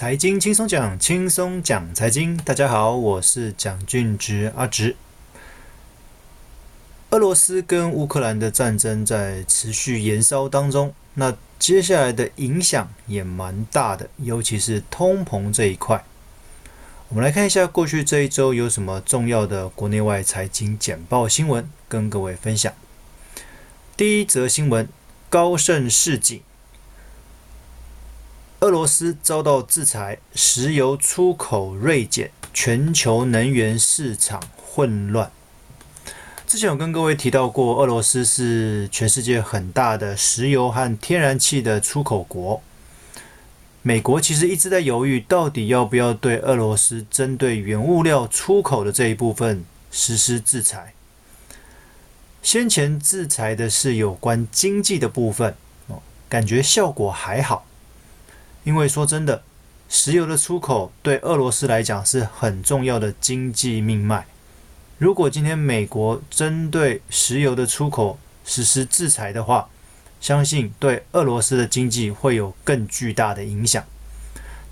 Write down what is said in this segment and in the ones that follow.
财经轻松讲，轻松讲财经。大家好，我是蒋俊植阿植。俄罗斯跟乌克兰的战争在持续延烧当中，那接下来的影响也蛮大的，尤其是通膨这一块。我们来看一下过去这一周有什么重要的国内外财经简报新闻，跟各位分享。第一则新闻：高盛示警。俄罗斯遭到制裁，石油出口锐减，全球能源市场混乱。之前有跟各位提到过，俄罗斯是全世界很大的石油和天然气的出口国。美国其实一直在犹豫，到底要不要对俄罗斯针对原物料出口的这一部分实施制裁。先前制裁的是有关经济的部分，感觉效果还好。因为说真的，石油的出口对俄罗斯来讲是很重要的经济命脉。如果今天美国针对石油的出口实施制裁的话，相信对俄罗斯的经济会有更巨大的影响。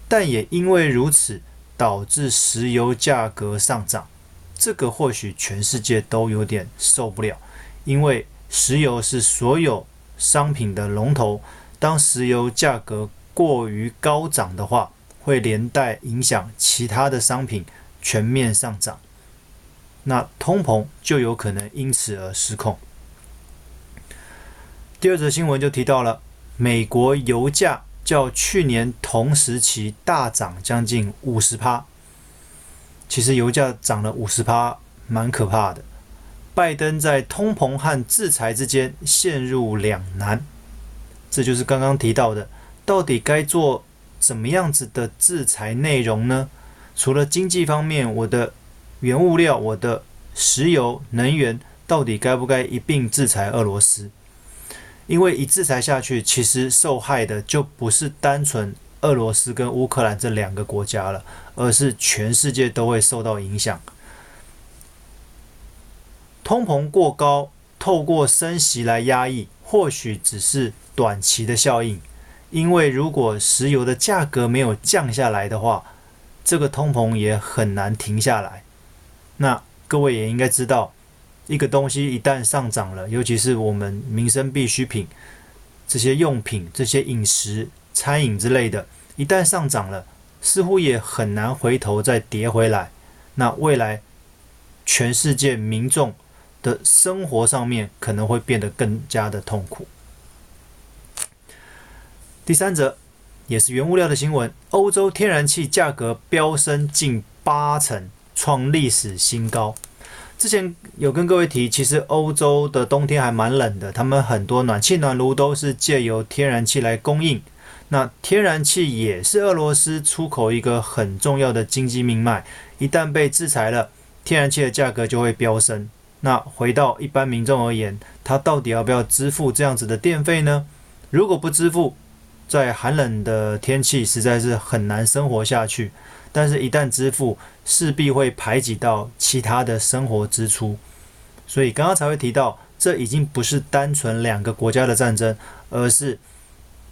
但也因为如此，导致石油价格上涨，这个或许全世界都有点受不了，因为石油是所有商品的龙头，当石油价格过于高涨的话，会连带影响其他的商品全面上涨，那通膨就有可能因此而失控。第二则新闻就提到了，美国油价较去年同时期大涨将近五十趴。其实油价涨了五十趴，蛮可怕的。拜登在通膨和制裁之间陷入两难，这就是刚刚提到的。到底该做怎么样子的制裁内容呢？除了经济方面，我的原物料、我的石油能源，到底该不该一并制裁俄罗斯？因为一制裁下去，其实受害的就不是单纯俄罗斯跟乌克兰这两个国家了，而是全世界都会受到影响。通膨过高，透过升息来压抑，或许只是短期的效应。因为如果石油的价格没有降下来的话，这个通膨也很难停下来。那各位也应该知道，一个东西一旦上涨了，尤其是我们民生必需品这些用品、这些饮食、餐饮之类的，一旦上涨了，似乎也很难回头再跌回来。那未来全世界民众的生活上面可能会变得更加的痛苦。第三则也是原物料的新闻，欧洲天然气价格飙升近八成，创历史新高。之前有跟各位提，其实欧洲的冬天还蛮冷的，他们很多暖气暖炉都是借由天然气来供应。那天然气也是俄罗斯出口一个很重要的经济命脉，一旦被制裁了，天然气的价格就会飙升。那回到一般民众而言，他到底要不要支付这样子的电费呢？如果不支付，在寒冷的天气，实在是很难生活下去。但是，一旦支付，势必会排挤到其他的生活支出。所以，刚刚才会提到，这已经不是单纯两个国家的战争，而是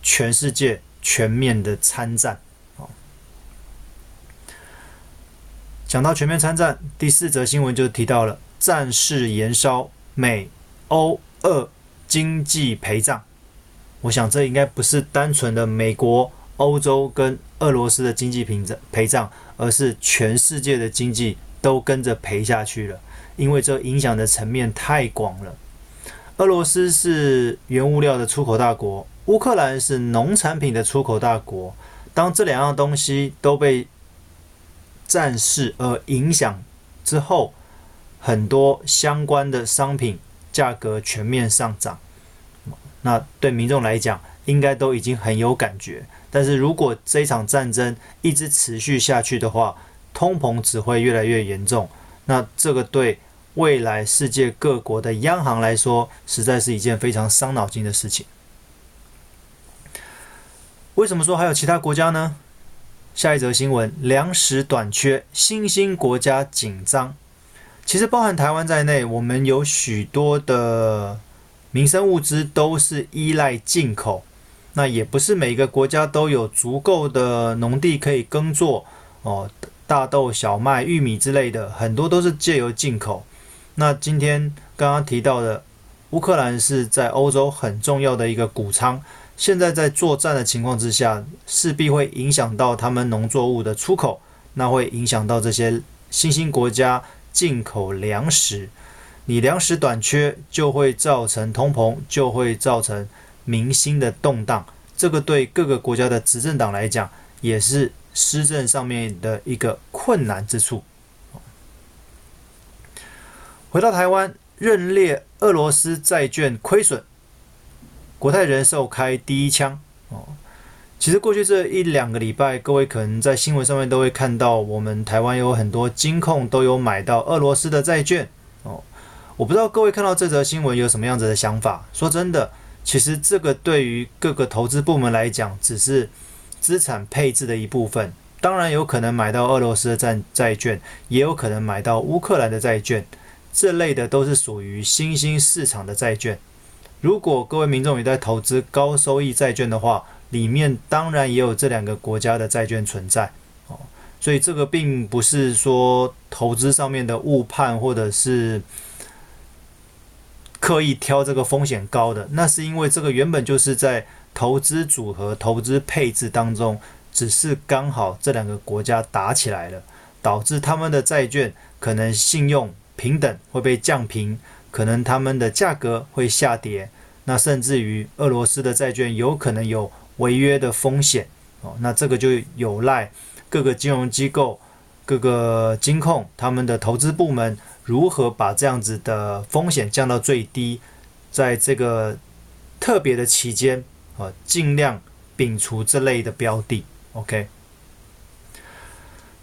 全世界全面的参战。好，讲到全面参战，第四则新闻就提到了战事延烧，美、欧、俄经济陪葬。我想这应该不是单纯的美国、欧洲跟俄罗斯的经济平账赔账，而是全世界的经济都跟着赔下去了，因为这影响的层面太广了。俄罗斯是原物料的出口大国，乌克兰是农产品的出口大国。当这两样东西都被战事而影响之后，很多相关的商品价格全面上涨。那对民众来讲，应该都已经很有感觉。但是如果这场战争一直持续下去的话，通膨只会越来越严重。那这个对未来世界各国的央行来说，实在是一件非常伤脑筋的事情。为什么说还有其他国家呢？下一则新闻：粮食短缺，新兴国家紧张。其实包含台湾在内，我们有许多的。民生物资都是依赖进口，那也不是每个国家都有足够的农地可以耕作哦，大豆、小麦、玉米之类的，很多都是借由进口。那今天刚刚提到的，乌克兰是在欧洲很重要的一个谷仓，现在在作战的情况之下，势必会影响到他们农作物的出口，那会影响到这些新兴国家进口粮食。你粮食短缺，就会造成通膨，就会造成民心的动荡。这个对各个国家的执政党来讲，也是施政上面的一个困难之处。回到台湾，认列俄罗斯债券亏损，国泰人寿开第一枪。哦，其实过去这一两个礼拜，各位可能在新闻上面都会看到，我们台湾有很多金控都有买到俄罗斯的债券。哦。我不知道各位看到这则新闻有什么样子的想法？说真的，其实这个对于各个投资部门来讲，只是资产配置的一部分。当然有可能买到俄罗斯的债债券，也有可能买到乌克兰的债券，这类的都是属于新兴市场的债券。如果各位民众也在投资高收益债券的话，里面当然也有这两个国家的债券存在。哦，所以这个并不是说投资上面的误判，或者是。刻意挑这个风险高的，那是因为这个原本就是在投资组合、投资配置当中，只是刚好这两个国家打起来了，导致他们的债券可能信用平等会被降平，可能他们的价格会下跌，那甚至于俄罗斯的债券有可能有违约的风险哦，那这个就有赖各个金融机构、各个金控他们的投资部门。如何把这样子的风险降到最低，在这个特别的期间啊，尽量摒除这类的标的。OK。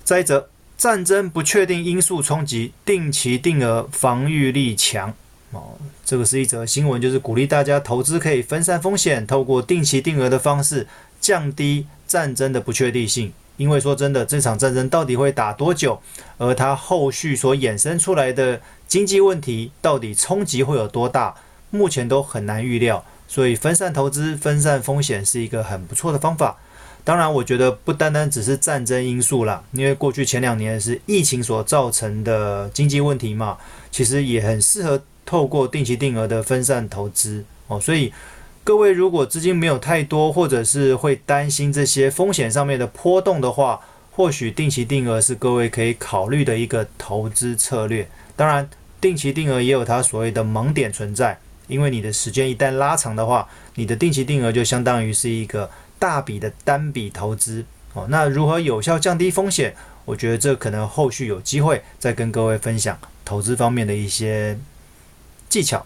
再者，战争不确定因素冲击，定期定额防御力强。哦，这个是一则新闻，就是鼓励大家投资可以分散风险，透过定期定额的方式降低战争的不确定性。因为说真的，这场战争到底会打多久，而它后续所衍生出来的经济问题到底冲击会有多大，目前都很难预料。所以分散投资、分散风险是一个很不错的方法。当然，我觉得不单单只是战争因素啦，因为过去前两年是疫情所造成的经济问题嘛，其实也很适合透过定期定额的分散投资哦。所以。各位如果资金没有太多，或者是会担心这些风险上面的波动的话，或许定期定额是各位可以考虑的一个投资策略。当然，定期定额也有它所谓的盲点存在，因为你的时间一旦拉长的话，你的定期定额就相当于是一个大笔的单笔投资哦。那如何有效降低风险？我觉得这可能后续有机会再跟各位分享投资方面的一些技巧。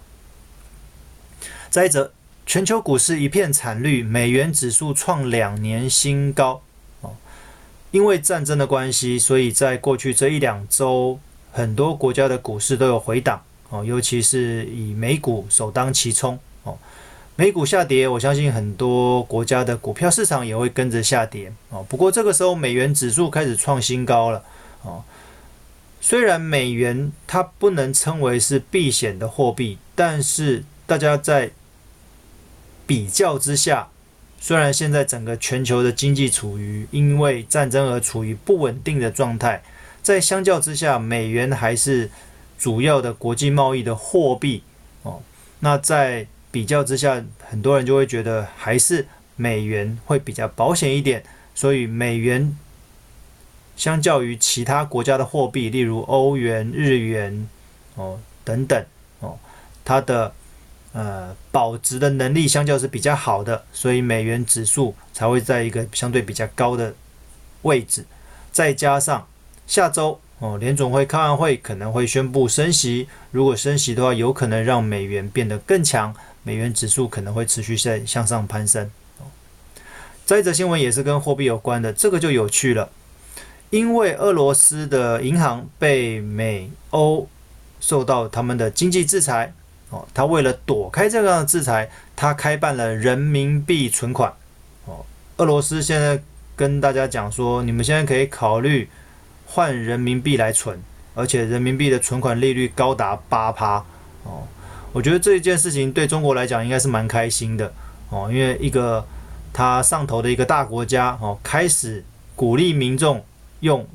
再者。全球股市一片惨绿，美元指数创两年新高。哦，因为战争的关系，所以在过去这一两周，很多国家的股市都有回档。哦，尤其是以美股首当其冲。哦，美股下跌，我相信很多国家的股票市场也会跟着下跌。哦，不过这个时候美元指数开始创新高了。哦，虽然美元它不能称为是避险的货币，但是大家在比较之下，虽然现在整个全球的经济处于因为战争而处于不稳定的状态，在相较之下，美元还是主要的国际贸易的货币哦。那在比较之下，很多人就会觉得还是美元会比较保险一点，所以美元相较于其他国家的货币，例如欧元、日元哦等等哦，它的。呃，保值的能力相较是比较好的，所以美元指数才会在一个相对比较高的位置。再加上下周哦，联总会开完会可能会宣布升息，如果升息的话，有可能让美元变得更强，美元指数可能会持续在向上攀升。这一则新闻也是跟货币有关的，这个就有趣了，因为俄罗斯的银行被美欧受到他们的经济制裁。哦，他为了躲开这样的制裁，他开办了人民币存款。哦，俄罗斯现在跟大家讲说，你们现在可以考虑换人民币来存，而且人民币的存款利率高达八趴。哦，我觉得这一件事情对中国来讲应该是蛮开心的。哦，因为一个他上头的一个大国家哦，开始鼓励民众用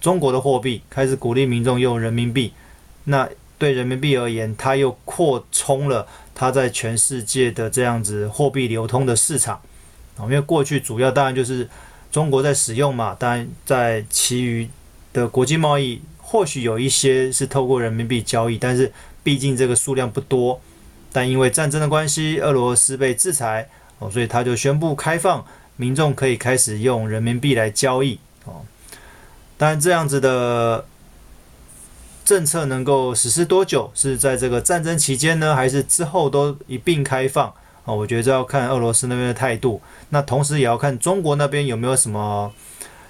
中国的货币，开始鼓励民众用人民币。那对人民币而言，它又扩充了它在全世界的这样子货币流通的市场啊。因为过去主要当然就是中国在使用嘛，当然在其余的国际贸易，或许有一些是透过人民币交易，但是毕竟这个数量不多。但因为战争的关系，俄罗斯被制裁哦，所以他就宣布开放，民众可以开始用人民币来交易哦。当然，这样子的政策能够实施多久？是在这个战争期间呢，还是之后都一并开放啊？我觉得这要看俄罗斯那边的态度，那同时也要看中国那边有没有什么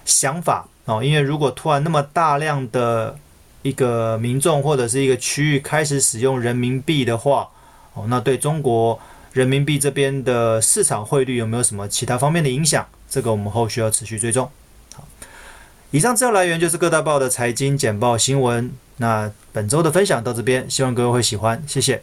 想法哦。因为如果突然那么大量的一个民众或者是一个区域开始使用人民币的话，哦，那对中国人民币这边的市场汇率有没有什么其他方面的影响？这个我们后续要持续追踪。好，以上资料来源就是各大报的财经简报新闻。那本周的分享到这边，希望各位会喜欢，谢谢。